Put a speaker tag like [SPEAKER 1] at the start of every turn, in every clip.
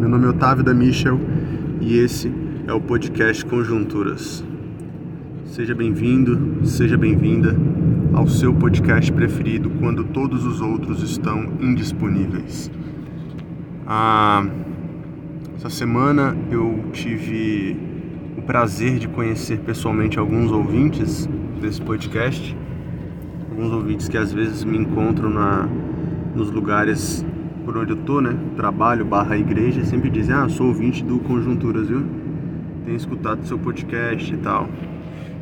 [SPEAKER 1] Meu nome é Otávio da Michel e esse é o podcast Conjunturas. Seja bem-vindo, seja bem-vinda ao seu podcast preferido quando todos os outros estão indisponíveis. Ah, essa semana eu tive o prazer de conhecer pessoalmente alguns ouvintes desse podcast, alguns ouvintes que às vezes me encontram na, nos lugares por onde eu tô, né? Trabalho barra igreja, sempre dizem, ah, sou ouvinte do Conjunturas, viu? Tenho escutado seu podcast e tal.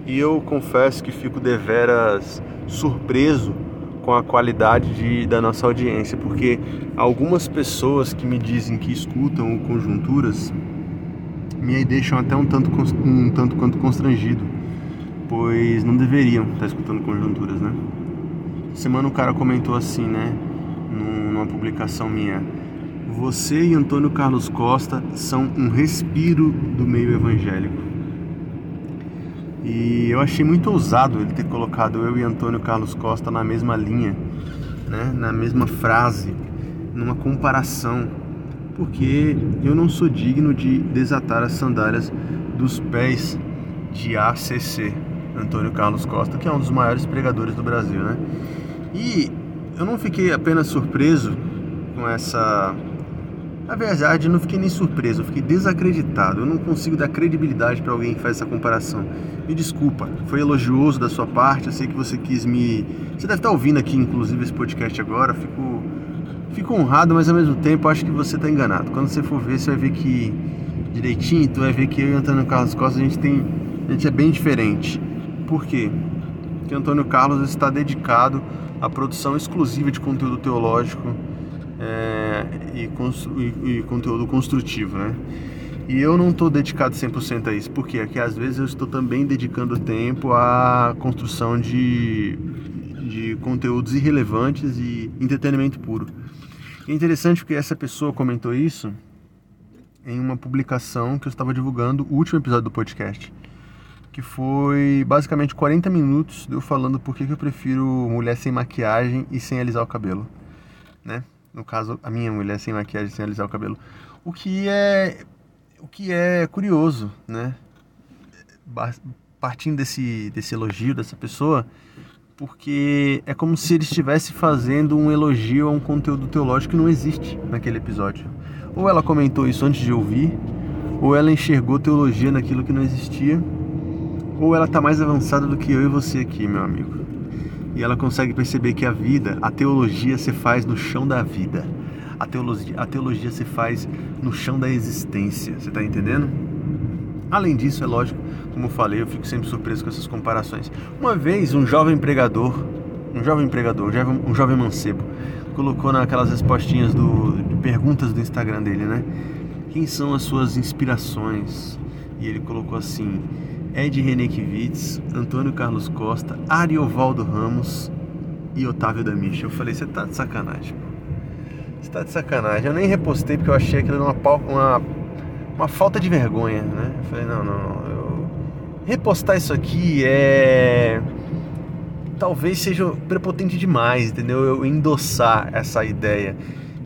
[SPEAKER 1] E eu confesso que fico deveras surpreso com a qualidade de, da nossa audiência, porque algumas pessoas que me dizem que escutam o Conjunturas me deixam até um tanto, um tanto quanto constrangido, pois não deveriam estar escutando Conjunturas, né? Semana o cara comentou assim, né? Numa publicação minha. Você e Antônio Carlos Costa são um respiro do meio evangélico. E eu achei muito ousado ele ter colocado eu e Antônio Carlos Costa na mesma linha, né? na mesma frase, numa comparação, porque eu não sou digno de desatar as sandálias dos pés de ACC, Antônio Carlos Costa, que é um dos maiores pregadores do Brasil, né? E eu não fiquei apenas surpreso com essa. Na verdade, eu não fiquei nem surpreso, eu fiquei desacreditado. Eu não consigo dar credibilidade para alguém que faz essa comparação. Me desculpa, foi elogioso da sua parte. Eu sei que você quis me. Você deve estar ouvindo aqui, inclusive, esse podcast agora. Fico, fico honrado, mas ao mesmo tempo acho que você está enganado. Quando você for ver, você vai ver que direitinho, tu vai ver que eu e Antônio Carlos Costa a gente tem. A gente é bem diferente. Por quê? Porque Antônio Carlos está dedicado a produção exclusiva de conteúdo teológico é, e, e, e, conteúdo construtivo, né? E eu não estou dedicado 100% a isso, porque aqui às vezes eu estou também dedicando tempo à construção de, de conteúdos irrelevantes e entretenimento puro. É interessante porque essa pessoa comentou isso em uma publicação que eu estava divulgando o último episódio do podcast que foi basicamente 40 minutos de eu falando por que eu prefiro mulher sem maquiagem e sem alisar o cabelo, né? No caso, a minha mulher sem maquiagem sem alisar o cabelo. O que é o que é curioso, né? Partindo desse desse elogio dessa pessoa, porque é como se ele estivesse fazendo um elogio a um conteúdo teológico que não existe naquele episódio. Ou ela comentou isso antes de ouvir, ou ela enxergou teologia naquilo que não existia ou ela está mais avançada do que eu e você aqui, meu amigo. E ela consegue perceber que a vida, a teologia se faz no chão da vida. A teologia, a teologia se faz no chão da existência. Você está entendendo? Além disso, é lógico, como eu falei, eu fico sempre surpreso com essas comparações. Uma vez, um jovem pregador, um jovem pregador, um jovem, um jovem mancebo, colocou naquelas respostinhas do, de perguntas do Instagram dele, né? Quem são as suas inspirações? E ele colocou assim: Ed Renekiewicz, Antônio Carlos Costa, Ariovaldo Ramos e Otávio da Micha. Eu falei, você tá de sacanagem, pô. Você tá de sacanagem. Eu nem repostei porque eu achei aquilo uma, uma, uma falta de vergonha, né? Eu falei, não, não, não. Eu... Repostar isso aqui é. Talvez seja prepotente demais, entendeu? Eu endossar essa ideia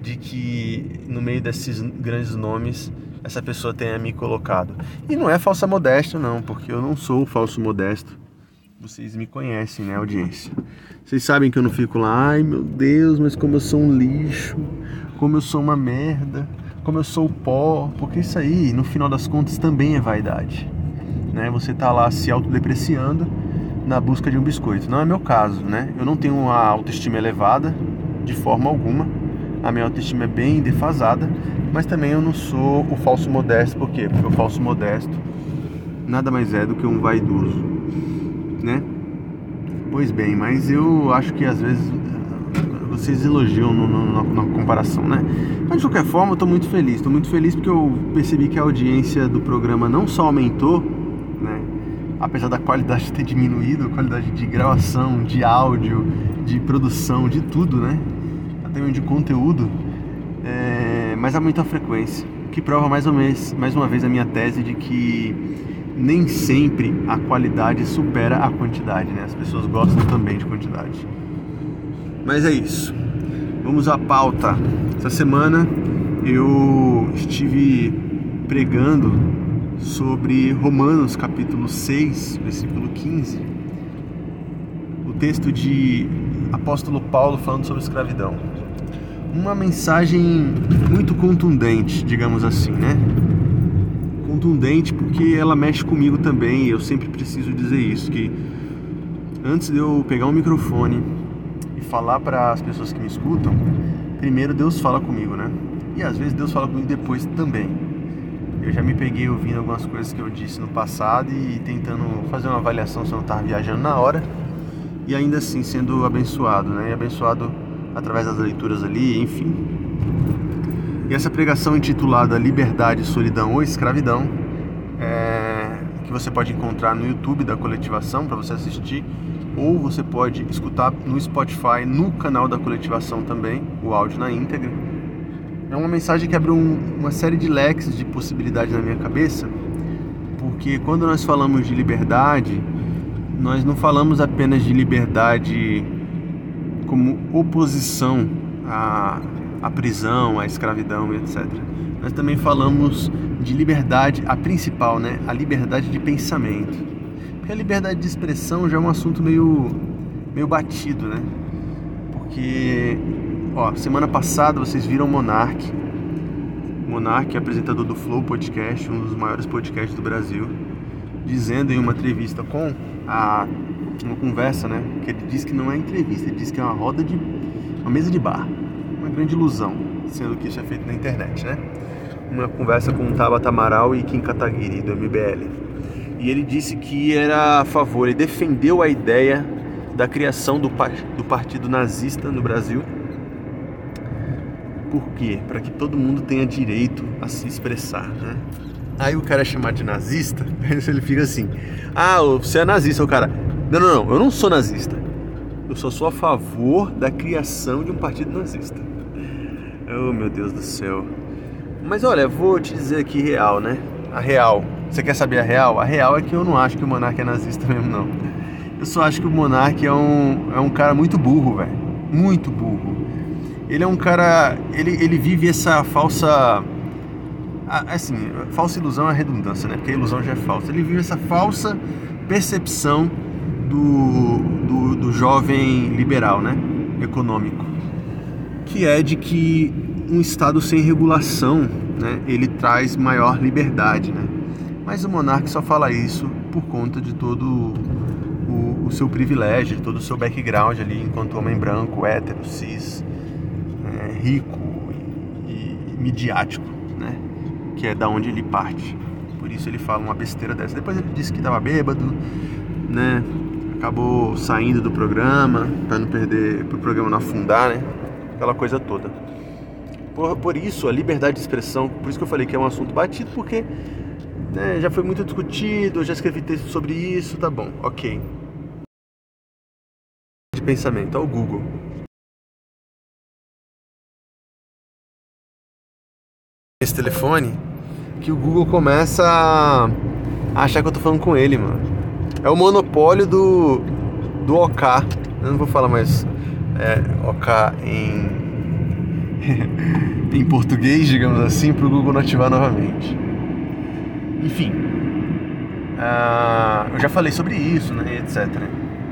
[SPEAKER 1] de que no meio desses grandes nomes essa pessoa tenha me colocado. E não é falsa modéstia, não, porque eu não sou falso modesto. Vocês me conhecem, né, audiência? Vocês sabem que eu não fico lá, ai meu Deus, mas como eu sou um lixo, como eu sou uma merda, como eu sou pó, porque isso aí, no final das contas, também é vaidade. Né? Você tá lá se autodepreciando na busca de um biscoito. Não é meu caso, né? Eu não tenho uma autoestima elevada de forma alguma. A minha autoestima é bem defasada, mas também eu não sou o falso modesto, por quê? Porque o falso modesto nada mais é do que um vaidoso, né? Pois bem, mas eu acho que às vezes vocês elogiam no, no, na, na, comparação, né? Mas de qualquer forma, eu tô muito feliz. Tô muito feliz porque eu percebi que a audiência do programa não só aumentou, né? Apesar da qualidade ter diminuído, a qualidade de gravação, de áudio, de produção, de tudo, né? Até de conteúdo é, mas há muita frequência, que prova mais, ou menos, mais uma vez a minha tese de que nem sempre a qualidade supera a quantidade, né? As pessoas gostam também de quantidade. Mas é isso. Vamos à pauta. Essa semana eu estive pregando sobre Romanos capítulo 6, versículo 15. O texto de apóstolo Paulo falando sobre escravidão. Uma mensagem muito contundente, digamos assim, né? Contundente porque ela mexe comigo também, e eu sempre preciso dizer isso, que antes de eu pegar um microfone e falar para as pessoas que me escutam, primeiro Deus fala comigo, né? E às vezes Deus fala comigo depois também. Eu já me peguei ouvindo algumas coisas que eu disse no passado e tentando fazer uma avaliação se eu não estava viajando na hora e ainda assim sendo abençoado, né? E abençoado através das leituras ali, enfim. E essa pregação intitulada Liberdade, Solidão ou Escravidão, é, que você pode encontrar no YouTube da coletivação para você assistir, ou você pode escutar no Spotify, no canal da coletivação também, o áudio na íntegra. É uma mensagem que abre um, uma série de leques de possibilidades na minha cabeça, porque quando nós falamos de liberdade, nós não falamos apenas de liberdade como oposição à, à prisão, à escravidão, etc. Nós também falamos de liberdade, a principal, né? A liberdade de pensamento. Porque a liberdade de expressão já é um assunto meio, meio batido, né? Porque, ó, semana passada vocês viram Monark. Monark, apresentador do Flow Podcast, um dos maiores podcasts do Brasil, dizendo em uma entrevista com a uma conversa, né? Que ele diz que não é entrevista, ele diz que é uma roda de uma mesa de bar, uma grande ilusão, sendo que isso é feito na internet, né? Uma conversa com Tabata Amaral e Kim Kataguiri do MBL. E ele disse que era a favor, ele defendeu a ideia da criação do, do partido nazista no Brasil. Por quê? Para que todo mundo tenha direito a se expressar, né? Aí o cara é chamado de nazista, ele fica assim: Ah, você é nazista, o cara. Não, não, não, eu não sou nazista. Eu só sou a favor da criação de um partido nazista. Oh, meu Deus do céu. Mas olha, vou te dizer aqui real, né? A real. Você quer saber a real? A real é que eu não acho que o monarca é nazista mesmo, não. Eu só acho que o monarca é um, é um cara muito burro, velho. Muito burro. Ele é um cara. Ele, ele vive essa falsa assim, falsa ilusão é redundância, né? Porque a ilusão já é falsa. Ele vive essa falsa percepção do, do, do jovem liberal, né? Econômico, que é de que um Estado sem regulação, né? Ele traz maior liberdade, né? Mas o monarca só fala isso por conta de todo o, o seu privilégio, todo o seu background ali enquanto homem branco, hétero, cis, é, rico e, e midiático, né? que é da onde ele parte. Por isso ele fala uma besteira dessa. Depois ele disse que estava bêbado, né? Acabou saindo do programa para não perder, para o programa não afundar, né? Aquela coisa toda. Por, por isso a liberdade de expressão, por isso que eu falei que é um assunto batido, porque né, já foi muito discutido, eu já escrevi texto sobre isso, tá bom, ok. De pensamento, ao Google. esse telefone que o Google começa a achar que eu tô falando com ele, mano. É o monopólio do, do OK. Eu não vou falar mais é, OK em, em português, digamos assim, para o Google não ativar novamente. Enfim, uh, eu já falei sobre isso, né, etc.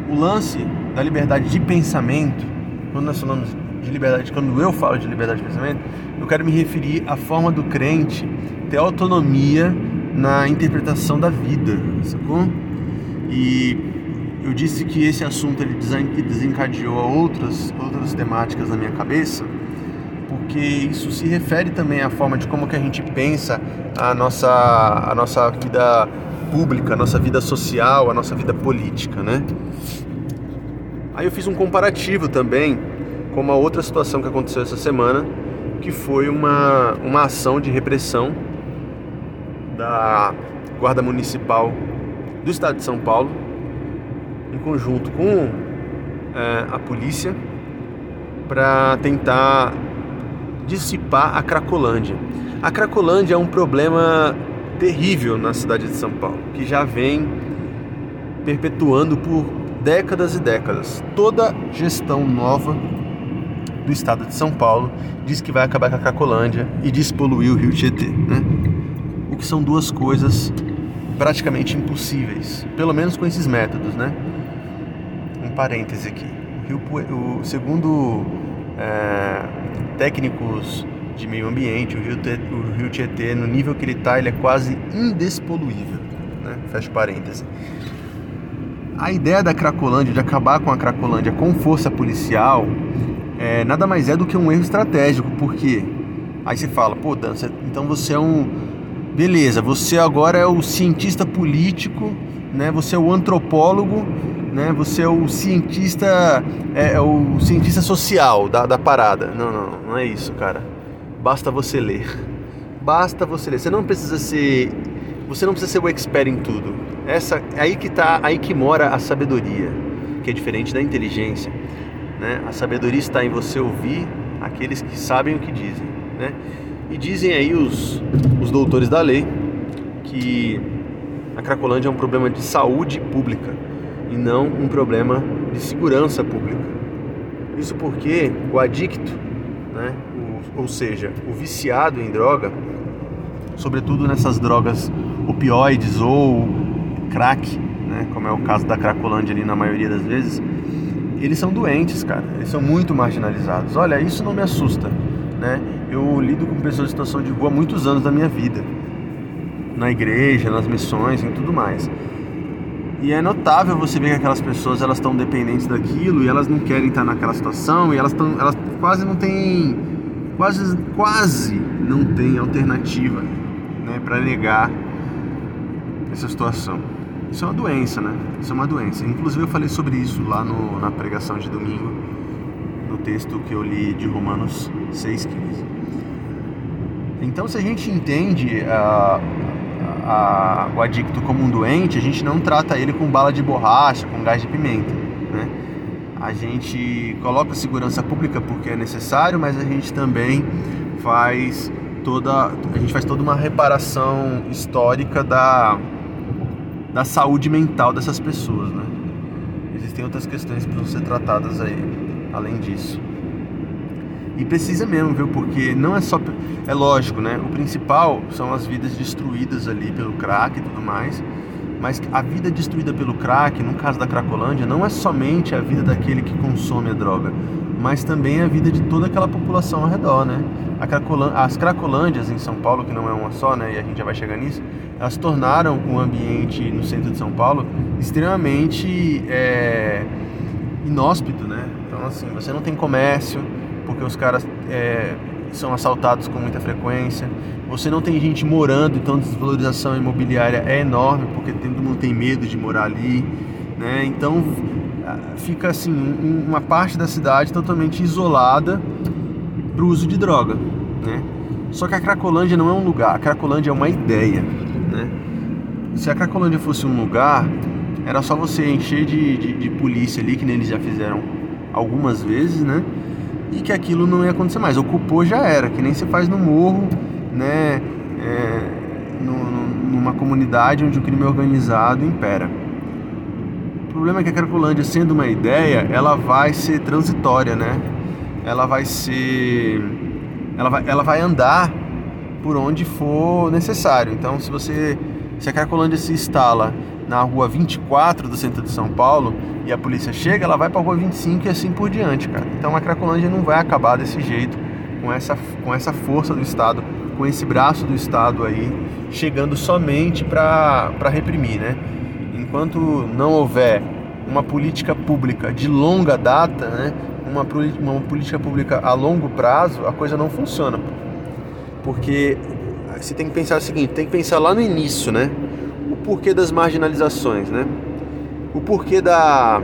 [SPEAKER 1] O lance da liberdade de pensamento, quando nós falamos de liberdade, quando eu falo de liberdade de pensamento, eu quero me referir à forma do crente ter autonomia na interpretação da vida, sacou? E eu disse que esse assunto ele desencadeou outras, outras temáticas na minha cabeça, porque isso se refere também à forma de como que a gente pensa a nossa, a nossa vida pública, a nossa vida social, a nossa vida política, né? Aí eu fiz um comparativo também com uma outra situação que aconteceu essa semana, que foi uma, uma ação de repressão da Guarda Municipal do Estado de São Paulo, em conjunto com é, a polícia, para tentar dissipar a Cracolândia. A Cracolândia é um problema terrível na cidade de São Paulo, que já vem perpetuando por décadas e décadas. Toda gestão nova do estado de São Paulo diz que vai acabar com a Cracolândia e despoluir o rio Tietê, né? O que são duas coisas praticamente impossíveis, pelo menos com esses métodos, né? Um parêntese aqui. O, rio, o segundo é, técnicos de meio ambiente, o rio, o rio Tietê, no nível que ele está, ele é quase indespoluível, né? Fecha parêntese. A ideia da Cracolândia, de acabar com a Cracolândia com força policial, é, nada mais é do que um erro estratégico, porque aí você fala, pô, Dan, você, então você é um. Beleza, você agora é o cientista político, né? Você é o antropólogo, né? Você é o cientista, é, é o cientista social da, da parada. Não, não, não é isso, cara. Basta você ler. Basta você ler. Você não precisa ser você não precisa ser o expert em tudo. Essa é aí que tá, aí que mora a sabedoria, que é diferente da inteligência. Né? A sabedoria está em você ouvir aqueles que sabem o que dizem. Né? E dizem aí os, os doutores da lei que a Cracolândia é um problema de saúde pública e não um problema de segurança pública. Isso porque o adicto, né, o, ou seja, o viciado em droga, sobretudo nessas drogas opioides ou crack, né, como é o caso da Cracolândia ali na maioria das vezes, eles são doentes, cara. Eles são muito marginalizados. Olha, isso não me assusta, né? Eu lido com pessoas em situação de rua há muitos anos da minha vida, na igreja, nas missões e tudo mais. E é notável você ver que aquelas pessoas elas estão dependentes daquilo e elas não querem estar naquela situação e elas estão, elas quase não têm, quase, quase não têm alternativa, né, para negar essa situação. Isso é uma doença, né? Isso é uma doença. Inclusive eu falei sobre isso lá no, na pregação de domingo, no texto que eu li de Romanos 6,15. Então se a gente entende a, a, o adicto como um doente, a gente não trata ele com bala de borracha, com gás de pimenta, né? A gente coloca segurança pública porque é necessário, mas a gente também faz toda a gente faz toda uma reparação histórica da da saúde mental dessas pessoas, né? Existem outras questões que precisam ser tratadas aí, além disso. E precisa mesmo, viu? Porque não é só. É lógico, né? O principal são as vidas destruídas ali pelo crack e tudo mais. Mas a vida destruída pelo crack, no caso da Cracolândia, não é somente a vida daquele que consome a droga, mas também a vida de toda aquela população ao redor, né? as Cracolândias em São Paulo, que não é uma só, né? E a gente já vai chegar nisso, elas tornaram o ambiente no centro de São Paulo extremamente é, inóspito, né? Então, assim, você não tem comércio, porque os caras é, são assaltados com muita frequência. Você não tem gente morando, então a desvalorização imobiliária é enorme, porque todo mundo tem medo de morar ali, né? Então fica assim uma parte da cidade totalmente isolada para o uso de droga, né? Só que a Cracolândia não é um lugar, a Cracolândia é uma ideia, né? Se a Cracolândia fosse um lugar, era só você encher de, de, de polícia ali, que nem eles já fizeram algumas vezes, né? E que aquilo não ia acontecer mais. Ocupou já era, que nem se faz no morro, né? É, no, numa comunidade onde o crime organizado impera. O problema é que a Cracolândia, sendo uma ideia, ela vai ser transitória, né? ela vai ser ela vai, ela vai andar por onde for necessário. Então, se você se a Cracolândia se instala na rua 24 do centro de São Paulo e a polícia chega, ela vai para a rua 25 e assim por diante, cara. Então, a Cracolândia não vai acabar desse jeito com essa com essa força do Estado, com esse braço do Estado aí chegando somente para reprimir, né? Enquanto não houver uma política pública de longa data, né, uma, uma política pública a longo prazo, a coisa não funciona. Porque você tem que pensar o seguinte, tem que pensar lá no início, né? Porquê das marginalizações, né? O porquê da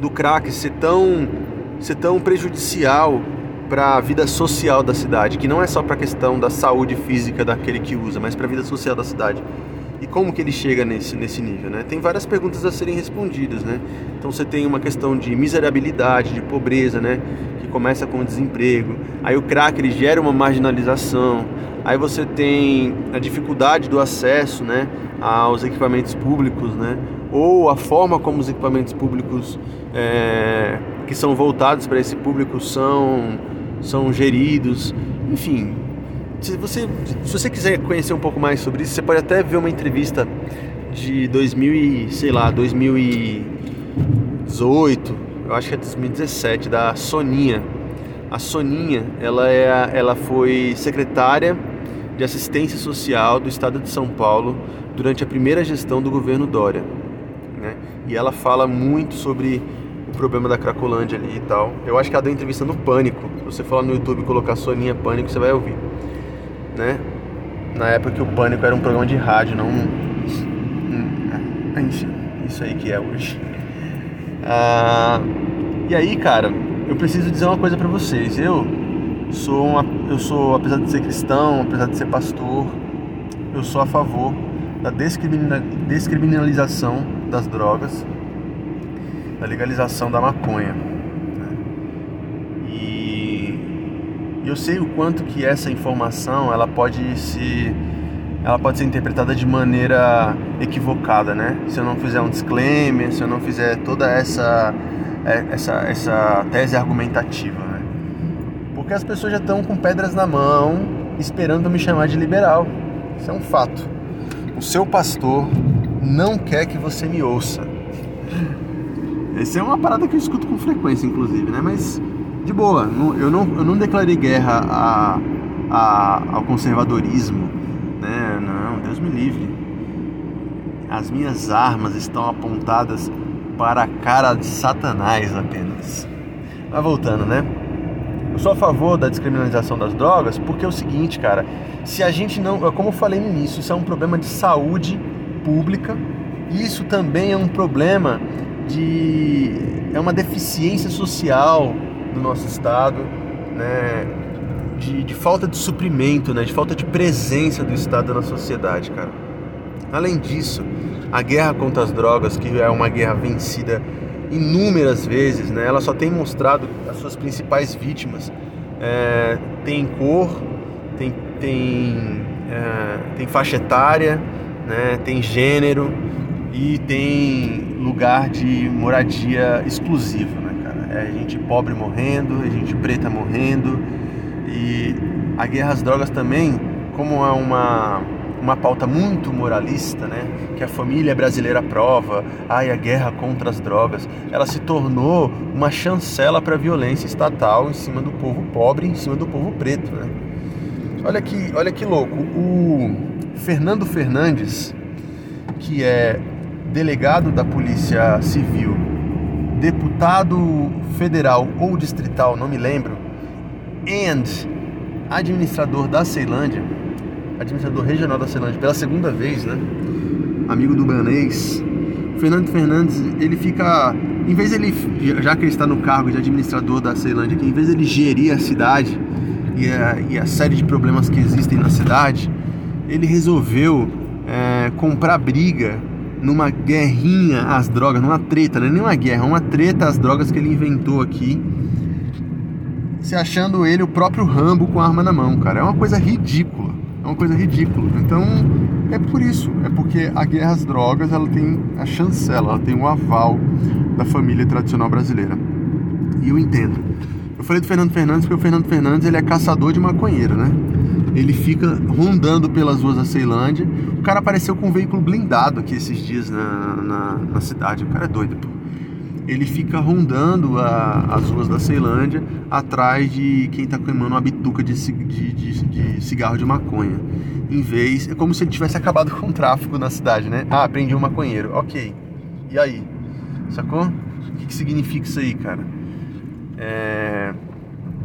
[SPEAKER 1] do crack ser tão ser tão prejudicial para a vida social da cidade, que não é só para a questão da saúde física daquele que usa, mas para a vida social da cidade. E como que ele chega nesse, nesse nível, né? Tem várias perguntas a serem respondidas, né? Então você tem uma questão de miserabilidade, de pobreza, né? Começa com o desemprego. Aí o crack ele gera uma marginalização. Aí você tem a dificuldade do acesso, né? Aos equipamentos públicos, né? Ou a forma como os equipamentos públicos é, que são voltados para esse público são, são geridos, enfim. Se você, se você quiser conhecer um pouco mais sobre isso, você pode até ver uma entrevista de 2000 e, sei lá, 2018, eu acho que é 2017, da Soninha. A Soninha, ela, é, ela foi secretária de Assistência Social do Estado de São Paulo durante a primeira gestão do governo Dória. Né? E ela fala muito sobre o problema da Cracolândia ali e tal. Eu acho que ela deu entrevista no Pânico. Se você falar no YouTube e colocar Soninha Pânico, você vai ouvir. Né? Na época que o Pânico era um programa de rádio, não Enfim, isso aí que é hoje. Ah, e aí, cara, eu preciso dizer uma coisa para vocês. Eu sou uma, eu sou, apesar de ser cristão, apesar de ser pastor, eu sou a favor da descriminalização das drogas, da legalização da maconha. Né? E eu sei o quanto que essa informação ela pode se ela pode ser interpretada de maneira equivocada, né? Se eu não fizer um disclaimer, se eu não fizer toda essa é, essa, essa tese argumentativa, né? Porque as pessoas já estão com pedras na mão, esperando me chamar de liberal. Isso é um fato. O seu pastor não quer que você me ouça. Essa é uma parada que eu escuto com frequência, inclusive, né? Mas de boa, eu não, eu não declarei guerra a, a, ao conservadorismo? Não, Deus me livre. As minhas armas estão apontadas para a cara de Satanás apenas. Mas voltando, né? Eu sou a favor da descriminalização das drogas porque é o seguinte, cara, se a gente não, como eu falei no início, isso é um problema de saúde pública, isso também é um problema de é uma deficiência social do nosso estado, né? De, de falta de suprimento, né? De falta de presença do estado na sociedade, cara. Além disso, a guerra contra as drogas, que é uma guerra vencida inúmeras vezes, né? ela só tem mostrado as suas principais vítimas. É, tem cor, tem, tem, é, tem faixa etária, né? tem gênero e tem lugar de moradia exclusivo. Né, cara? É gente pobre morrendo, é gente preta morrendo. E a guerra às drogas também, como é uma uma pauta muito moralista, né? Que a família brasileira prova, ai, a guerra contra as drogas, ela se tornou uma chancela para a violência estatal em cima do povo pobre, em cima do povo preto, né? Olha que, olha que louco. O Fernando Fernandes, que é delegado da Polícia Civil, deputado federal ou distrital, não me lembro, and administrador da Ceilândia, administrador regional da Ceilândia pela segunda vez, né? Amigo do Banês. Fernando Fernandes, ele fica, em vez ele, já que ele está no cargo de administrador da Ceilândia, que em vez ele gerir a cidade e a, e a série de problemas que existem na cidade, ele resolveu é, comprar briga numa guerrinha às drogas, numa treta, não é nem uma guerra, é uma treta às drogas que ele inventou aqui, se achando ele o próprio Rambo com a arma na mão, cara. É uma coisa ridícula. É uma coisa ridícula. Então, é por isso. É porque a guerra às drogas ela tem a chancela, ela tem o aval da família tradicional brasileira. E eu entendo. Eu falei do Fernando Fernandes porque o Fernando Fernandes ele é caçador de maconheiro, né? Ele fica rondando pelas ruas da Ceilândia. O cara apareceu com um veículo blindado aqui esses dias na, na, na cidade. O cara é doido, pô ele fica rondando a, as ruas da Ceilândia atrás de quem está queimando uma bituca de, de, de, de, cigarro de maconha. Em vez. É como se ele tivesse acabado com o tráfico na cidade, né? Ah, prendi um maconheiro. Ok. E aí? Sacou? O que, que significa isso aí, cara? É...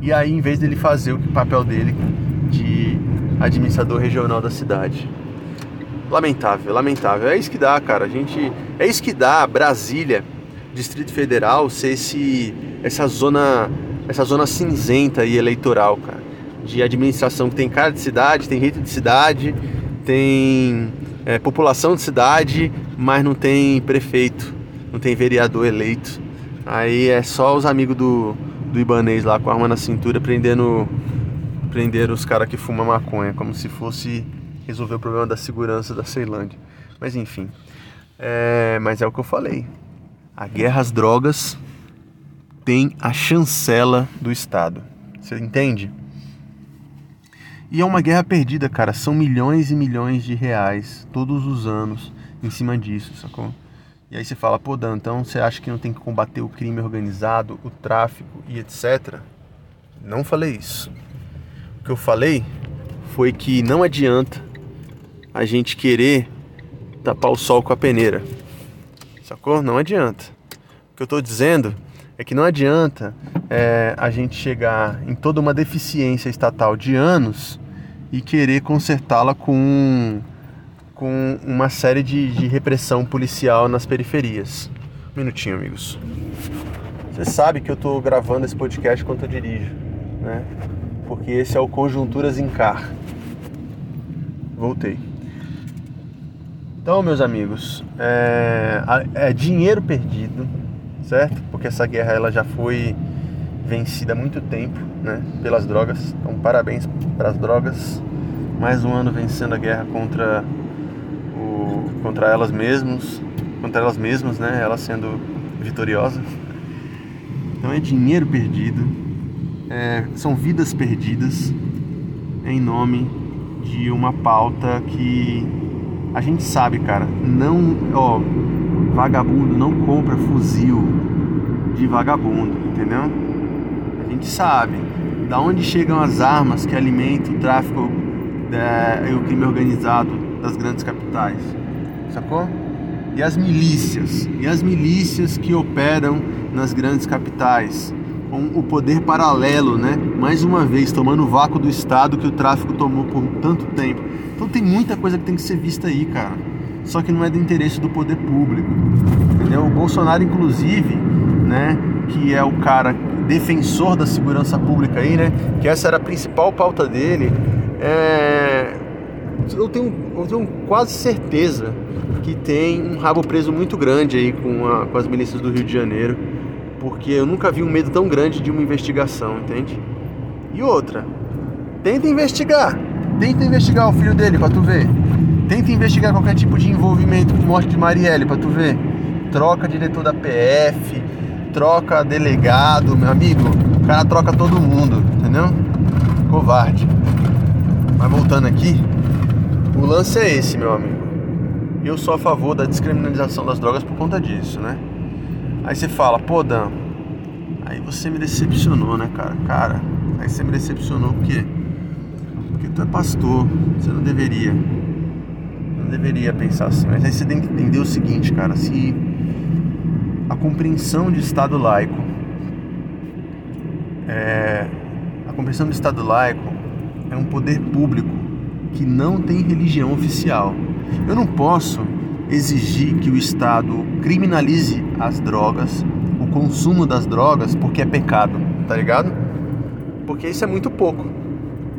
[SPEAKER 1] E aí, em vez dele fazer o papel dele de administrador regional da cidade. Lamentável, lamentável. É isso que dá, cara. A gente. É isso que dá Brasília Distrito Federal ser esse, essa zona essa zona cinzenta e eleitoral, cara, de administração que tem cara de cidade, tem jeito de cidade, tem é, população de cidade, mas não tem prefeito, não tem vereador eleito. Aí é só os amigos do, do Ibanês lá com a arma na cintura prendendo, prendendo os caras que fumam maconha, como se fosse resolver o problema da segurança da Ceilândia. Mas enfim, é, mas é o que eu falei. A guerra às drogas tem a chancela do Estado. Você entende? E é uma guerra perdida, cara. São milhões e milhões de reais todos os anos em cima disso, sacou? E aí você fala, pô, Dan, então você acha que não tem que combater o crime organizado, o tráfico e etc? Não falei isso. O que eu falei foi que não adianta a gente querer tapar o sol com a peneira. Sacou? Não adianta. O que eu estou dizendo é que não adianta é, a gente chegar em toda uma deficiência estatal de anos e querer consertá-la com, com uma série de, de repressão policial nas periferias. Um minutinho, amigos. Você sabe que eu estou gravando esse podcast enquanto eu dirijo, né? Porque esse é o Conjunturas em Car. Voltei. Então, meus amigos, é, é dinheiro perdido, certo? Porque essa guerra ela já foi vencida há muito tempo, né? Pelas drogas. Então, parabéns para as drogas. Mais um ano vencendo a guerra contra o, contra elas mesmas, contra elas mesmas, né? Elas sendo vitoriosas. Então é dinheiro perdido, é, são vidas perdidas em nome de uma pauta que a gente sabe, cara, não, ó, vagabundo não compra fuzil de vagabundo, entendeu? A gente sabe da onde chegam as armas que alimentam o tráfico é, e o crime organizado das grandes capitais, sacou? E as milícias, e as milícias que operam nas grandes capitais, com o poder paralelo, né? Mais uma vez, tomando o vácuo do Estado que o tráfico tomou por tanto tempo. Então tem muita coisa que tem que ser vista aí, cara. Só que não é do interesse do poder público. Entendeu? O Bolsonaro, inclusive, né? Que é o cara defensor da segurança pública aí, né? Que essa era a principal pauta dele. É... Eu, tenho, eu tenho quase certeza que tem um rabo preso muito grande aí com, a, com as milícias do Rio de Janeiro porque eu nunca vi um medo tão grande de uma investigação, entende? E outra, tenta investigar, tenta investigar o filho dele para tu ver. Tenta investigar qualquer tipo de envolvimento com morte de Marielle para tu ver. Troca diretor da PF, troca delegado, meu amigo. O cara troca todo mundo, entendeu? Covarde. Mas voltando aqui, o lance é esse, meu amigo. Eu sou a favor da descriminalização das drogas por conta disso, né? Aí você fala, pô, Dan, aí você me decepcionou, né, cara? Cara, aí você me decepcionou porque porque tu é pastor, você não deveria. Não deveria pensar assim. Mas aí você tem que entender o seguinte, cara, se a compreensão de Estado laico é a compreensão do Estado laico é um poder público que não tem religião oficial. Eu não posso exigir que o Estado criminalize as drogas, o consumo das drogas, porque é pecado, tá ligado? Porque isso é muito pouco.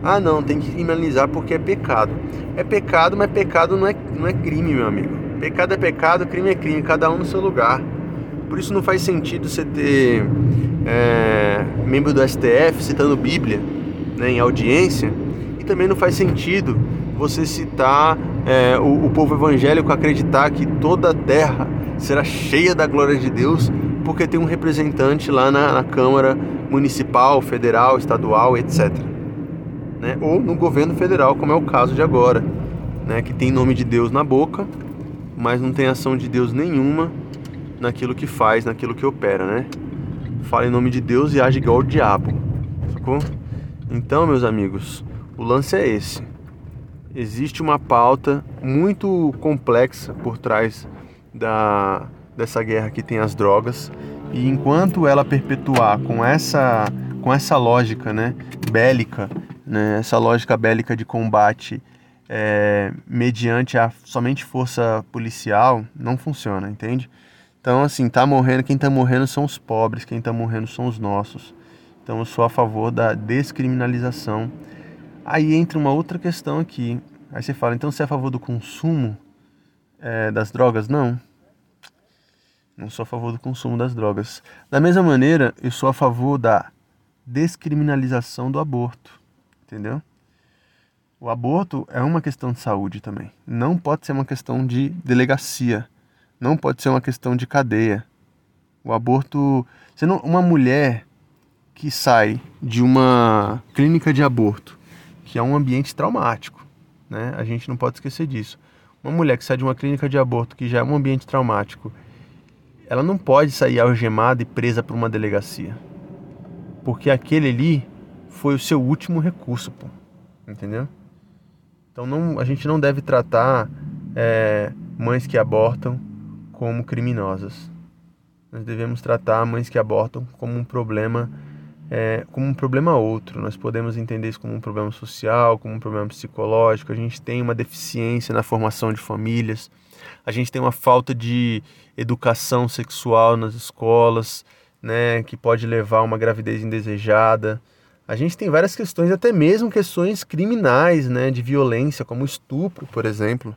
[SPEAKER 1] Ah, não, tem que criminalizar porque é pecado. É pecado, mas pecado não é, não é crime, meu amigo. Pecado é pecado, crime é crime, cada um no seu lugar. Por isso não faz sentido você ter é, membro do STF citando Bíblia né, em audiência, e também não faz sentido você citar é, o, o povo evangélico acreditar que toda a terra será cheia da glória de Deus, porque tem um representante lá na, na Câmara Municipal, Federal, Estadual, etc. Né? Ou no governo federal, como é o caso de agora, né? que tem nome de Deus na boca, mas não tem ação de Deus nenhuma naquilo que faz, naquilo que opera, né? Fala em nome de Deus e age igual o diabo, sacou? Então, meus amigos, o lance é esse existe uma pauta muito complexa por trás da, dessa guerra que tem as drogas. E enquanto ela perpetuar com essa com essa lógica né bélica né essa lógica bélica de combate é, mediante a somente força policial não funciona entende? Então assim tá morrendo quem tá morrendo são os pobres quem tá morrendo são os nossos. Então eu sou a favor da descriminalização Aí entra uma outra questão aqui. Aí você fala, então você é a favor do consumo é, das drogas? Não. Não sou a favor do consumo das drogas. Da mesma maneira, eu sou a favor da descriminalização do aborto. Entendeu? O aborto é uma questão de saúde também. Não pode ser uma questão de delegacia. Não pode ser uma questão de cadeia. O aborto. Você não, uma mulher que sai de uma clínica de aborto, que é um ambiente traumático, né? A gente não pode esquecer disso. Uma mulher que sai de uma clínica de aborto, que já é um ambiente traumático, ela não pode sair algemada e presa por uma delegacia. Porque aquele ali foi o seu último recurso, pô. Entendeu? Então não, a gente não deve tratar é, mães que abortam como criminosas. Nós devemos tratar mães que abortam como um problema, é, como um problema outro. Nós podemos entender isso como um problema social, como um problema psicológico. A gente tem uma deficiência na formação de famílias. A gente tem uma falta de educação sexual nas escolas, né, que pode levar a uma gravidez indesejada. A gente tem várias questões, até mesmo questões criminais, né, de violência, como estupro, por exemplo.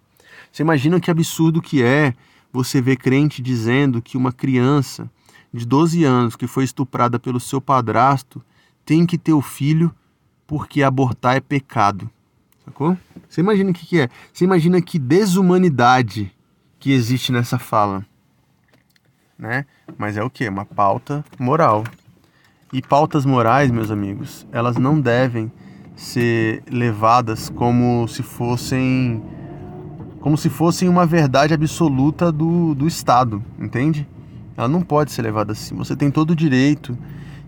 [SPEAKER 1] Você imagina que absurdo que é você ver crente dizendo que uma criança de 12 anos que foi estuprada pelo seu padrasto tem que ter o filho porque abortar é pecado. Sacou? Você imagina o que, que é? Você imagina que desumanidade que existe nessa fala. Né? Mas é o que? Uma pauta moral. E pautas morais, meus amigos, elas não devem ser levadas como se fossem como se fossem uma verdade absoluta do, do Estado, entende? Ela não pode ser levada assim. Você tem todo o direito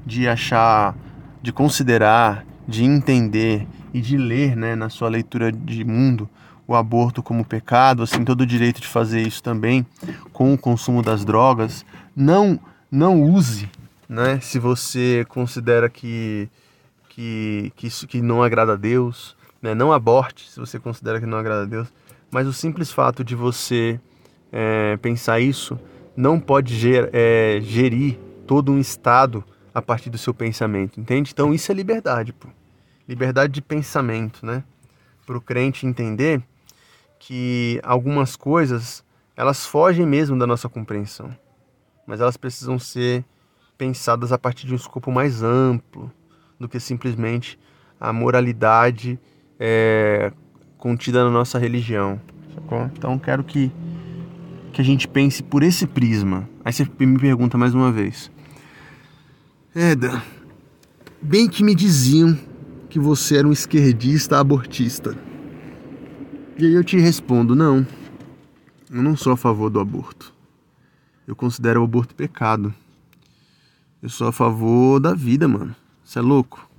[SPEAKER 1] de achar, de considerar, de entender e de ler, né, na sua leitura de mundo, o aborto como pecado, assim, todo o direito de fazer isso também com o consumo das drogas. Não, não use, né, se você considera que, que, que isso que não agrada a Deus, né, não aborte se você considera que não agrada a Deus, mas o simples fato de você é, pensar isso não pode ger, é, gerir todo um estado a partir do seu pensamento, entende? Então isso é liberdade, pô. Liberdade de pensamento, né? Para o crente entender que algumas coisas elas fogem mesmo da nossa compreensão, mas elas precisam ser pensadas a partir de um escopo mais amplo do que simplesmente a moralidade é, contida na nossa religião. Então quero que, que a gente pense por esse prisma. Aí você me pergunta mais uma vez. Eda, bem que me diziam que você era um esquerdista abortista. E aí eu te respondo: não, eu não sou a favor do aborto. Eu considero o aborto pecado. Eu sou a favor da vida, mano. Você é louco?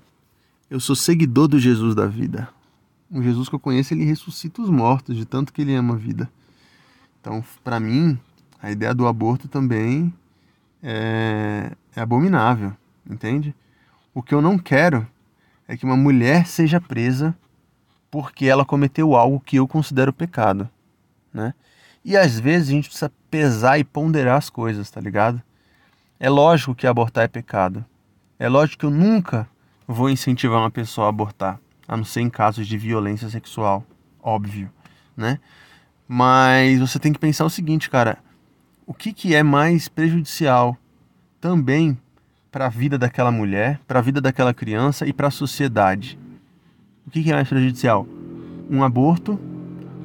[SPEAKER 1] Eu sou seguidor do Jesus da vida. O Jesus que eu conheço, ele ressuscita os mortos, de tanto que ele ama a vida. Então, para mim, a ideia do aborto também é, é abominável, entende? O que eu não quero é que uma mulher seja presa porque ela cometeu algo que eu considero pecado, né? E às vezes a gente precisa pesar e ponderar as coisas, tá ligado? É lógico que abortar é pecado. É lógico que eu nunca vou incentivar uma pessoa a abortar, a não ser em casos de violência sexual, óbvio, né? Mas você tem que pensar o seguinte, cara, o que, que é mais prejudicial também para a vida daquela mulher, para a vida daquela criança e para a sociedade? O que, que é mais prejudicial? Um aborto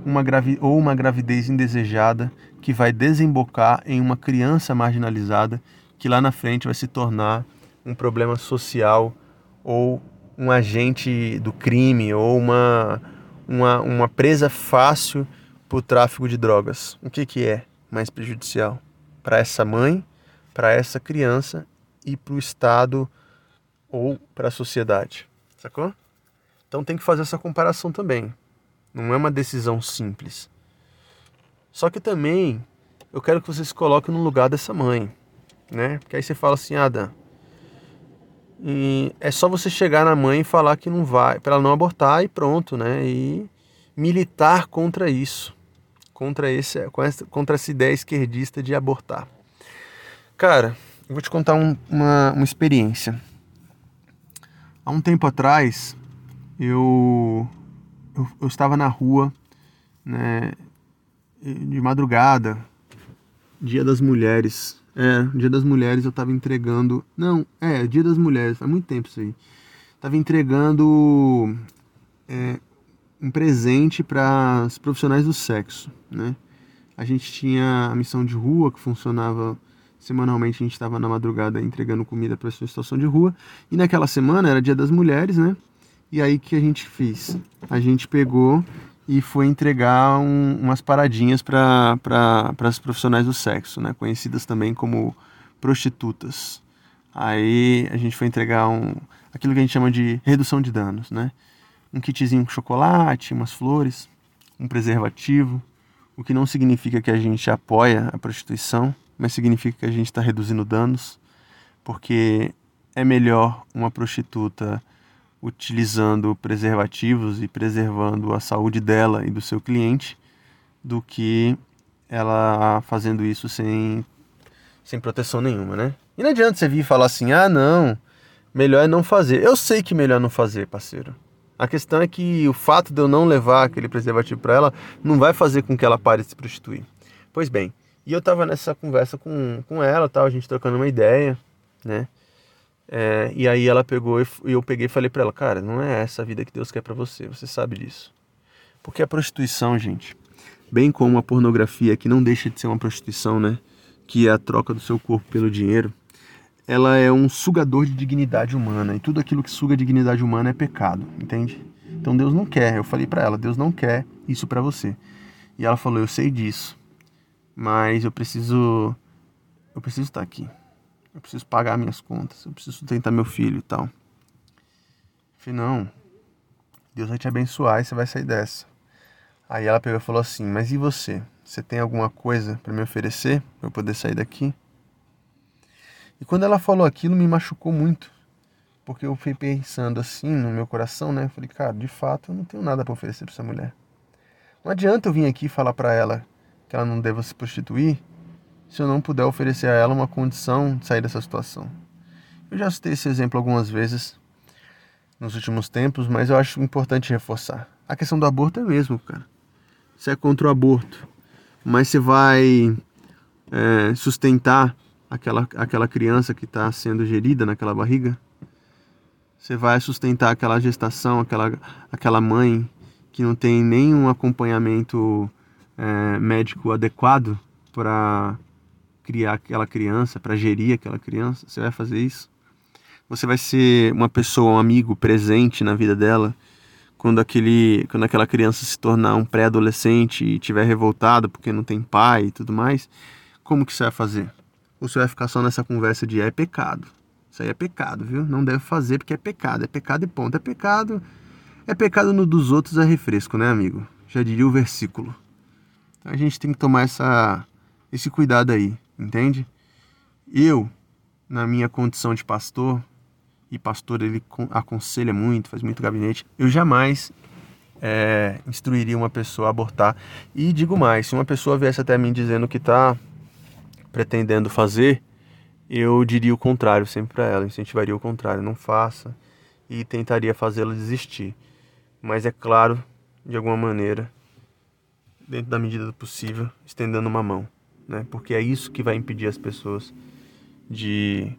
[SPEAKER 1] uma gravi ou uma gravidez indesejada que vai desembocar em uma criança marginalizada que lá na frente vai se tornar um problema social ou um agente do crime ou uma, uma, uma presa fácil para o tráfico de drogas. O que, que é mais prejudicial? Para essa mãe, para essa criança e para o Estado ou para a sociedade. Sacou? Então tem que fazer essa comparação também. Não é uma decisão simples. Só que também eu quero que você se coloque no lugar dessa mãe, né? Porque aí você fala assim, Ada, e é só você chegar na mãe e falar que não vai, para ela não abortar e pronto, né? E militar contra isso, contra esse, contra essa ideia esquerdista de abortar. Cara, eu vou te contar um, uma, uma experiência. Há um tempo atrás, eu, eu, eu estava na rua, né, de madrugada, Dia das Mulheres. É, Dia das Mulheres eu estava entregando. Não, é, Dia das Mulheres, faz muito tempo isso aí. Tava entregando é, um presente para os profissionais do sexo, né? A gente tinha a missão de rua que funcionava Semanalmente a gente estava na madrugada entregando comida para pessoas em situação de rua. E naquela semana era Dia das Mulheres, né? E aí que a gente fez? A gente pegou e foi entregar um, umas paradinhas para pra, as profissionais do sexo, né? Conhecidas também como prostitutas. Aí a gente foi entregar um, aquilo que a gente chama de redução de danos, né? Um kitzinho com chocolate, umas flores, um preservativo, o que não significa que a gente apoia a prostituição, mas significa que a gente está reduzindo danos, porque é melhor uma prostituta utilizando preservativos e preservando a saúde dela e do seu cliente do que ela fazendo isso sem, sem proteção nenhuma, né? E não adianta você vir falar assim, ah não, melhor é não fazer. Eu sei que melhor não fazer, parceiro. A questão é que o fato de eu não levar aquele preservativo para ela não vai fazer com que ela pare de se prostituir. Pois bem, e eu tava nessa conversa com, com ela, tal, a gente trocando uma ideia, né? É, e aí ela pegou e eu peguei e falei para ela, cara, não é essa a vida que Deus quer para você, você sabe disso. Porque a prostituição, gente, bem como a pornografia, que não deixa de ser uma prostituição, né? Que é a troca do seu corpo pelo dinheiro, ela é um sugador de dignidade humana e tudo aquilo que suga dignidade humana é pecado, entende? Então Deus não quer. Eu falei para ela, Deus não quer isso para você. E ela falou, eu sei disso, mas eu preciso, eu preciso estar aqui. Eu preciso pagar minhas contas, eu preciso sustentar meu filho e tal. Eu falei, não, Deus vai te abençoar e você vai sair dessa. Aí ela pegou e falou assim, mas e você? Você tem alguma coisa para me oferecer para eu poder sair daqui? E quando ela falou aquilo, me machucou muito. Porque eu fui pensando assim no meu coração, né? Falei, cara, de fato eu não tenho nada para oferecer para essa mulher. Não adianta eu vir aqui falar para ela que ela não deva se prostituir se eu não puder oferecer a ela uma condição de sair dessa situação. Eu já citei esse exemplo algumas vezes nos últimos tempos, mas eu acho importante reforçar. A questão do aborto é mesmo, cara. Você é contra o aborto, mas você vai é, sustentar aquela, aquela criança que está sendo gerida naquela barriga? Você vai sustentar aquela gestação, aquela, aquela mãe que não tem nenhum acompanhamento é, médico adequado para criar aquela criança, para gerir aquela criança? Você vai fazer isso? Você vai ser uma pessoa, um amigo presente na vida dela quando, aquele, quando aquela criança se tornar um pré-adolescente e estiver revoltado porque não tem pai e tudo mais? Como que você vai fazer? Ou você vai ficar só nessa conversa de é pecado. Isso aí é pecado, viu? Não deve fazer porque é pecado. É pecado e ponto. É pecado. É pecado no dos outros é refresco, né, amigo? Já diria o versículo. Então a gente tem que tomar essa, esse cuidado aí, entende? Eu, na minha condição de pastor, e pastor ele aconselha muito, faz muito gabinete, eu jamais é, instruiria uma pessoa a abortar. E digo mais, se uma pessoa viesse até mim dizendo que está pretendendo fazer, eu diria o contrário sempre para ela, incentivaria o contrário, não faça e tentaria fazê-la desistir. Mas é claro, de alguma maneira, dentro da medida do possível, estendendo uma mão, né? Porque é isso que vai impedir as pessoas de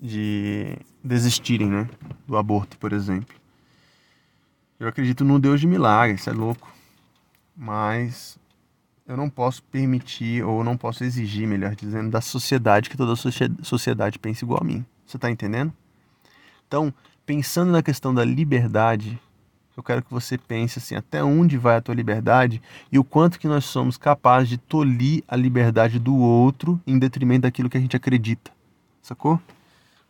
[SPEAKER 1] de desistirem, né, do aborto, por exemplo. Eu acredito num Deus de milagres, é louco. Mas eu não posso permitir, ou não posso exigir, melhor dizendo, da sociedade que toda sociedade pense igual a mim. Você está entendendo? Então, pensando na questão da liberdade, eu quero que você pense assim, até onde vai a tua liberdade e o quanto que nós somos capazes de tolir a liberdade do outro em detrimento daquilo que a gente acredita. Sacou?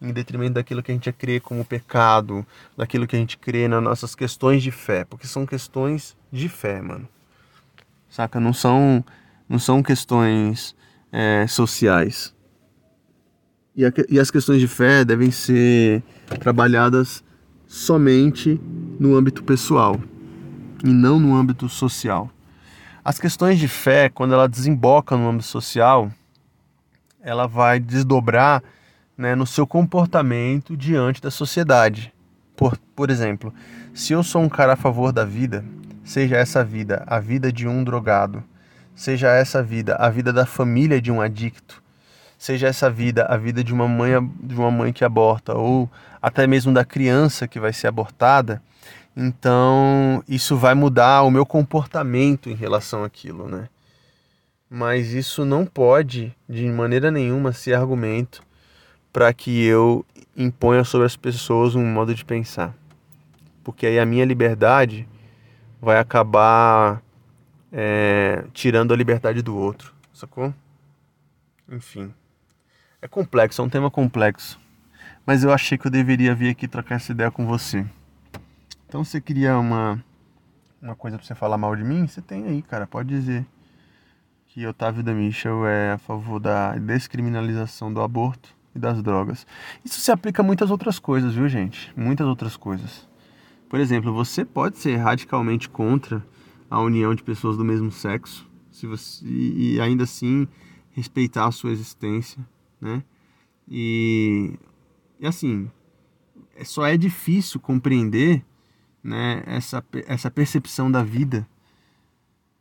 [SPEAKER 1] Em detrimento daquilo que a gente crê como pecado, daquilo que a gente crê nas nossas questões de fé, porque são questões de fé, mano saca? Não são, não são questões é, sociais. E, a, e as questões de fé devem ser trabalhadas somente no âmbito pessoal e não no âmbito social. As questões de fé, quando ela desemboca no âmbito social, ela vai desdobrar né, no seu comportamento diante da sociedade. Por, por exemplo, se eu sou um cara a favor da vida, seja essa vida a vida de um drogado, seja essa vida a vida da família de um adicto, seja essa vida a vida de uma mãe de uma mãe que aborta ou até mesmo da criança que vai ser abortada, então isso vai mudar o meu comportamento em relação àquilo, né? mas isso não pode, de maneira nenhuma, ser argumento para que eu imponha sobre as pessoas um modo de pensar. Porque aí a minha liberdade vai acabar é, tirando a liberdade do outro, sacou? Enfim. É complexo, é um tema complexo. Mas eu achei que eu deveria vir aqui trocar essa ideia com você. Então, você queria uma, uma coisa pra você falar mal de mim, você tem aí, cara. Pode dizer que Otávio da Michel é a favor da descriminalização do aborto e das drogas. Isso se aplica a muitas outras coisas, viu, gente? Muitas outras coisas. Por exemplo, você pode ser radicalmente contra a união de pessoas do mesmo sexo, se você e ainda assim respeitar a sua existência, né? E, e assim, é, só é difícil compreender, né, essa, essa percepção da vida,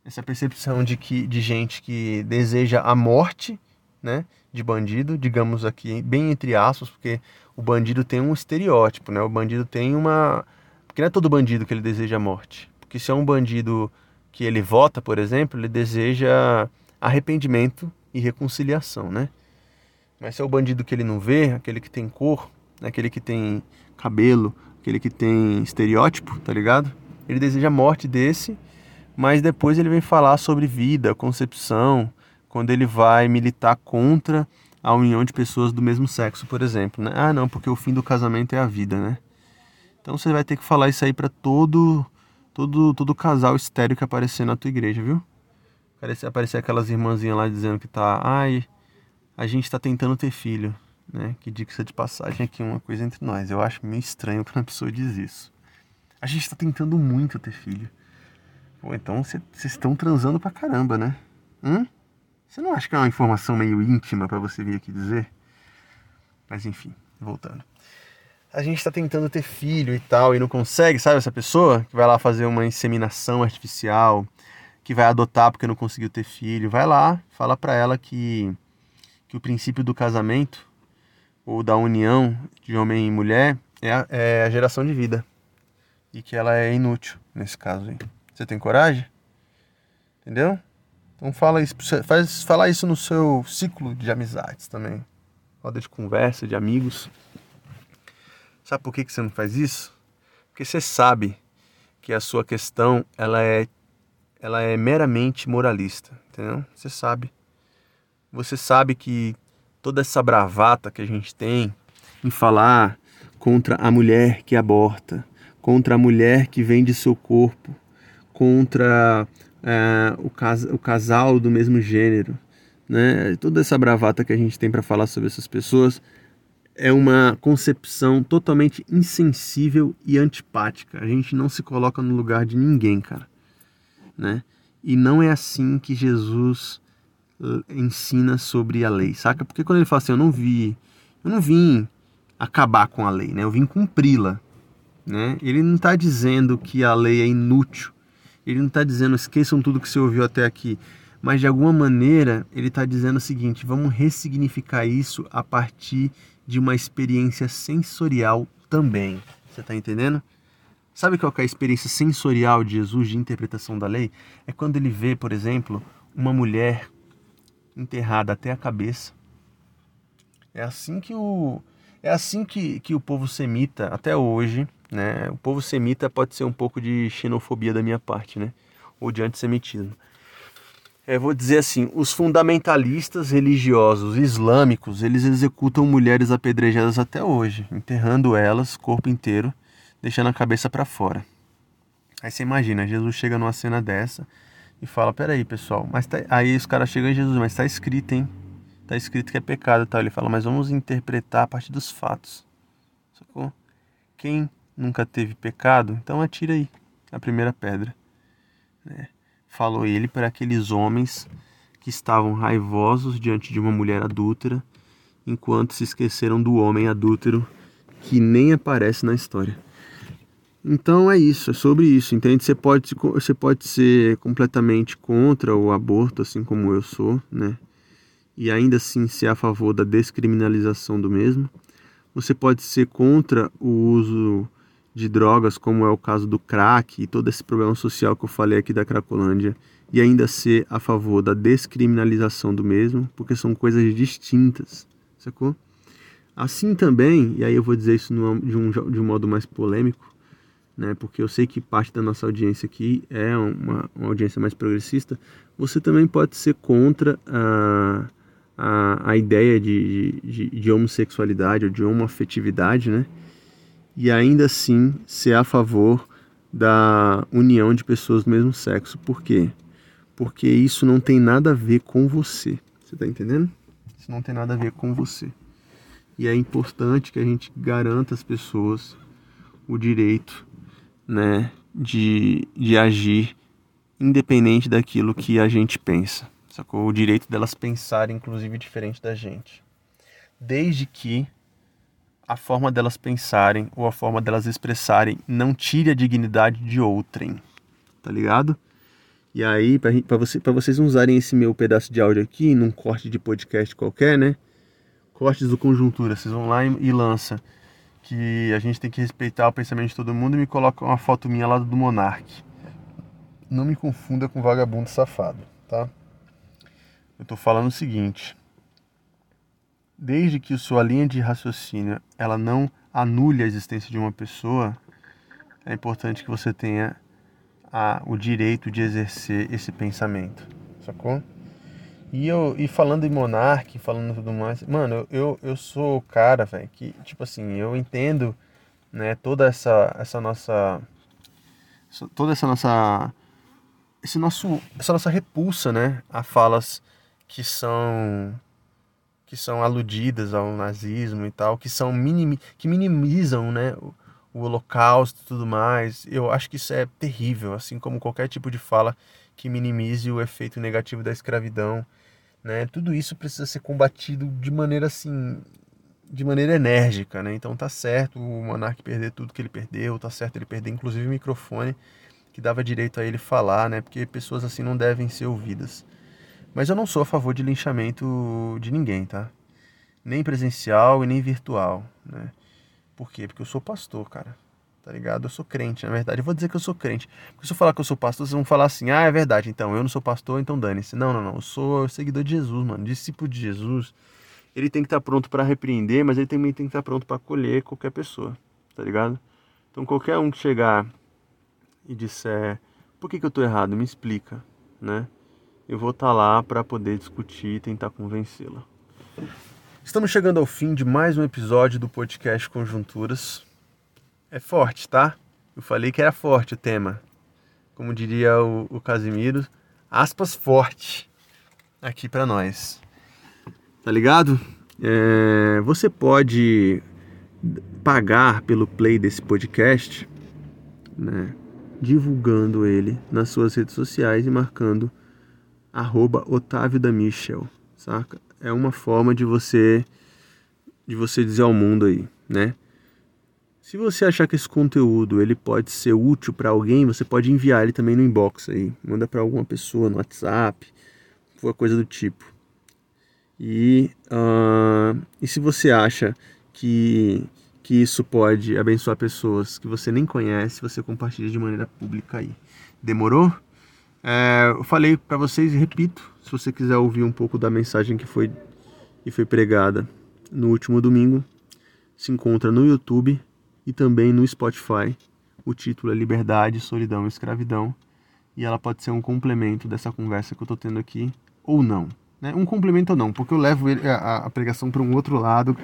[SPEAKER 1] essa percepção de que de gente que deseja a morte, né, de bandido, digamos aqui, bem entre aspas, porque o bandido tem um estereótipo, né? O bandido tem uma porque não é todo bandido que ele deseja a morte. Porque se é um bandido que ele vota, por exemplo, ele deseja arrependimento e reconciliação, né? Mas se é o bandido que ele não vê, aquele que tem cor, aquele que tem cabelo, aquele que tem estereótipo, tá ligado? Ele deseja a morte desse, mas depois ele vem falar sobre vida, concepção, quando ele vai militar contra a união de pessoas do mesmo sexo, por exemplo, né? Ah, não, porque o fim do casamento é a vida, né? Então você vai ter que falar isso aí para todo todo todo casal estéreo que aparecer na tua igreja, viu? Aparecer, aquelas irmãzinhas lá dizendo que tá, ai, a gente tá tentando ter filho, né? Que dica de passagem aqui uma coisa entre nós. Eu acho meio estranho quando a pessoa diz isso. A gente tá tentando muito ter filho. Pô, então vocês estão transando pra caramba, né? Hum? Você não acha que é uma informação meio íntima para você vir aqui dizer? Mas enfim, voltando a gente está tentando ter filho e tal e não consegue, sabe essa pessoa que vai lá fazer uma inseminação artificial, que vai adotar porque não conseguiu ter filho, vai lá, fala para ela que que o princípio do casamento ou da união de homem e mulher é a, é a geração de vida e que ela é inútil nesse caso aí. Você tem coragem? Entendeu? Então fala isso, faz falar isso no seu ciclo de amizades também, roda de conversa, de amigos. Sabe por que, que você não faz isso? Porque você sabe que a sua questão ela é, ela é meramente moralista, entendeu? Você sabe. Você sabe que toda essa bravata que a gente tem em falar contra a mulher que aborta, contra a mulher que vende seu corpo, contra é, o, cas o casal do mesmo gênero, né? Toda essa bravata que a gente tem para falar sobre essas pessoas é uma concepção totalmente insensível e antipática. A gente não se coloca no lugar de ninguém, cara, né? E não é assim que Jesus uh, ensina sobre a lei, saca? Porque quando ele fala assim, eu não vi, eu não vim acabar com a lei, né? Eu vim cumpri-la, né? Ele não está dizendo que a lei é inútil. Ele não está dizendo esqueçam tudo que você ouviu até aqui. Mas de alguma maneira ele está dizendo o seguinte: vamos ressignificar isso a partir de uma experiência sensorial também. Você está entendendo? Sabe qual é a experiência sensorial de Jesus de interpretação da lei? É quando ele vê, por exemplo, uma mulher enterrada até a cabeça. É assim que o é assim que, que o povo semita até hoje, né? O povo semita pode ser um pouco de xenofobia da minha parte, né? Ou de antissemitismo é, vou dizer assim, os fundamentalistas religiosos islâmicos, eles executam mulheres apedrejadas até hoje, enterrando elas, corpo inteiro, deixando a cabeça para fora. Aí você imagina, Jesus chega numa cena dessa e fala, peraí pessoal, mas tá... aí os caras chegam em Jesus, mas tá escrito, hein? Tá escrito que é pecado e tal. Ele fala, mas vamos interpretar a partir dos fatos. Sacou? Quem nunca teve pecado, então atira aí a primeira pedra. Né? Falou ele para aqueles homens que estavam raivosos diante de uma mulher adúltera, enquanto se esqueceram do homem adúltero que nem aparece na história. Então é isso, é sobre isso, entende? Você pode, você pode ser completamente contra o aborto, assim como eu sou, né? E ainda assim ser a favor da descriminalização do mesmo. Você pode ser contra o uso de drogas, como é o caso do crack e todo esse problema social que eu falei aqui da Cracolândia, e ainda ser a favor da descriminalização do mesmo, porque são coisas distintas, sacou? Assim também, e aí eu vou dizer isso de um, de um modo mais polêmico, né, porque eu sei que parte da nossa audiência aqui é uma, uma audiência mais progressista, você também pode ser contra a, a, a ideia de, de, de homossexualidade ou de homoafetividade, né? E ainda assim ser a favor da união de pessoas do mesmo sexo. Por quê? Porque isso não tem nada a ver com você. Você tá entendendo? Isso não tem nada a ver com você. E é importante que a gente garanta às pessoas o direito né, de, de agir independente daquilo que a gente pensa, sacou? O direito delas pensarem, inclusive, diferente da gente. Desde que a forma delas pensarem ou a forma delas expressarem não tire a dignidade de outrem, tá ligado? E aí, para você, pra vocês usarem esse meu pedaço de áudio aqui, num corte de podcast qualquer, né? Cortes do Conjuntura, vocês vão lá e, lança que a gente tem que respeitar o pensamento de todo mundo e me coloca uma foto minha lá do Monark. Não me confunda com vagabundo safado, tá? Eu tô falando o seguinte: desde que sua linha de raciocínio ela não anule a existência de uma pessoa, é importante que você tenha a, o direito de exercer esse pensamento, sacou? E, eu, e falando em Monark, falando tudo mais, mano, eu, eu sou o cara, velho, que, tipo assim, eu entendo, né, toda essa, essa nossa. Toda essa nossa. Esse nosso, essa nossa repulsa, né, a falas que são que são aludidas ao nazismo e tal, que são minim, que minimizam, né, o, o holocausto e tudo mais. Eu acho que isso é terrível, assim como qualquer tipo de fala que minimize o efeito negativo da escravidão né? Tudo isso precisa ser combatido de maneira assim, de maneira enérgica, né? Então tá certo o Monark perder tudo que ele perdeu, tá certo ele perder inclusive o microfone que dava direito a ele falar, né? Porque pessoas assim não devem ser ouvidas. Mas eu não sou a favor de linchamento de ninguém, tá? Nem presencial e nem virtual, né? Por quê? Porque eu sou pastor, cara tá ligado? Eu sou crente, na verdade. Eu vou dizer que eu sou crente. Porque se eu falar que eu sou pastor, vocês vão falar assim: ah, é verdade, então eu não sou pastor, então dane-se. Não, não, não. Eu sou seguidor de Jesus, mano. Discípulo de Jesus. Ele tem que estar tá pronto para repreender, mas ele também tem que estar tá pronto para acolher qualquer pessoa, tá ligado? Então qualquer um que chegar e disser: por que, que eu tô errado? Me explica, né? Eu vou estar tá lá para poder discutir e tentar convencê-la. Estamos chegando ao fim de mais um episódio do podcast Conjunturas. É forte, tá? Eu falei que era forte o tema. Como diria o, o Casimiro, aspas forte aqui para nós. Tá ligado? É, você pode pagar pelo play desse podcast, né? Divulgando ele nas suas redes sociais e marcando arroba Otávio da Michel, saca? É uma forma de você de você dizer ao mundo aí, né? Se você achar que esse conteúdo ele pode ser útil para alguém, você pode enviar ele também no inbox aí, manda para alguma pessoa no WhatsApp, qualquer coisa do tipo. E, uh, e se você acha que, que isso pode abençoar pessoas que você nem conhece, você compartilha de maneira pública aí. Demorou? É, eu falei para vocês e repito, se você quiser ouvir um pouco da mensagem que foi, que foi pregada no último domingo, se encontra no YouTube e também no Spotify. O título é Liberdade, Solidão e Escravidão. E ela pode ser um complemento dessa conversa que eu estou tendo aqui, ou não. Né? Um complemento ou não, porque eu levo a, a pregação para um outro lado,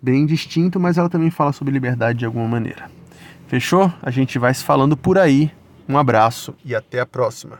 [SPEAKER 1] bem distinto, mas ela também fala sobre liberdade de alguma maneira. Fechou? A gente vai se falando por aí. Um abraço e até a próxima.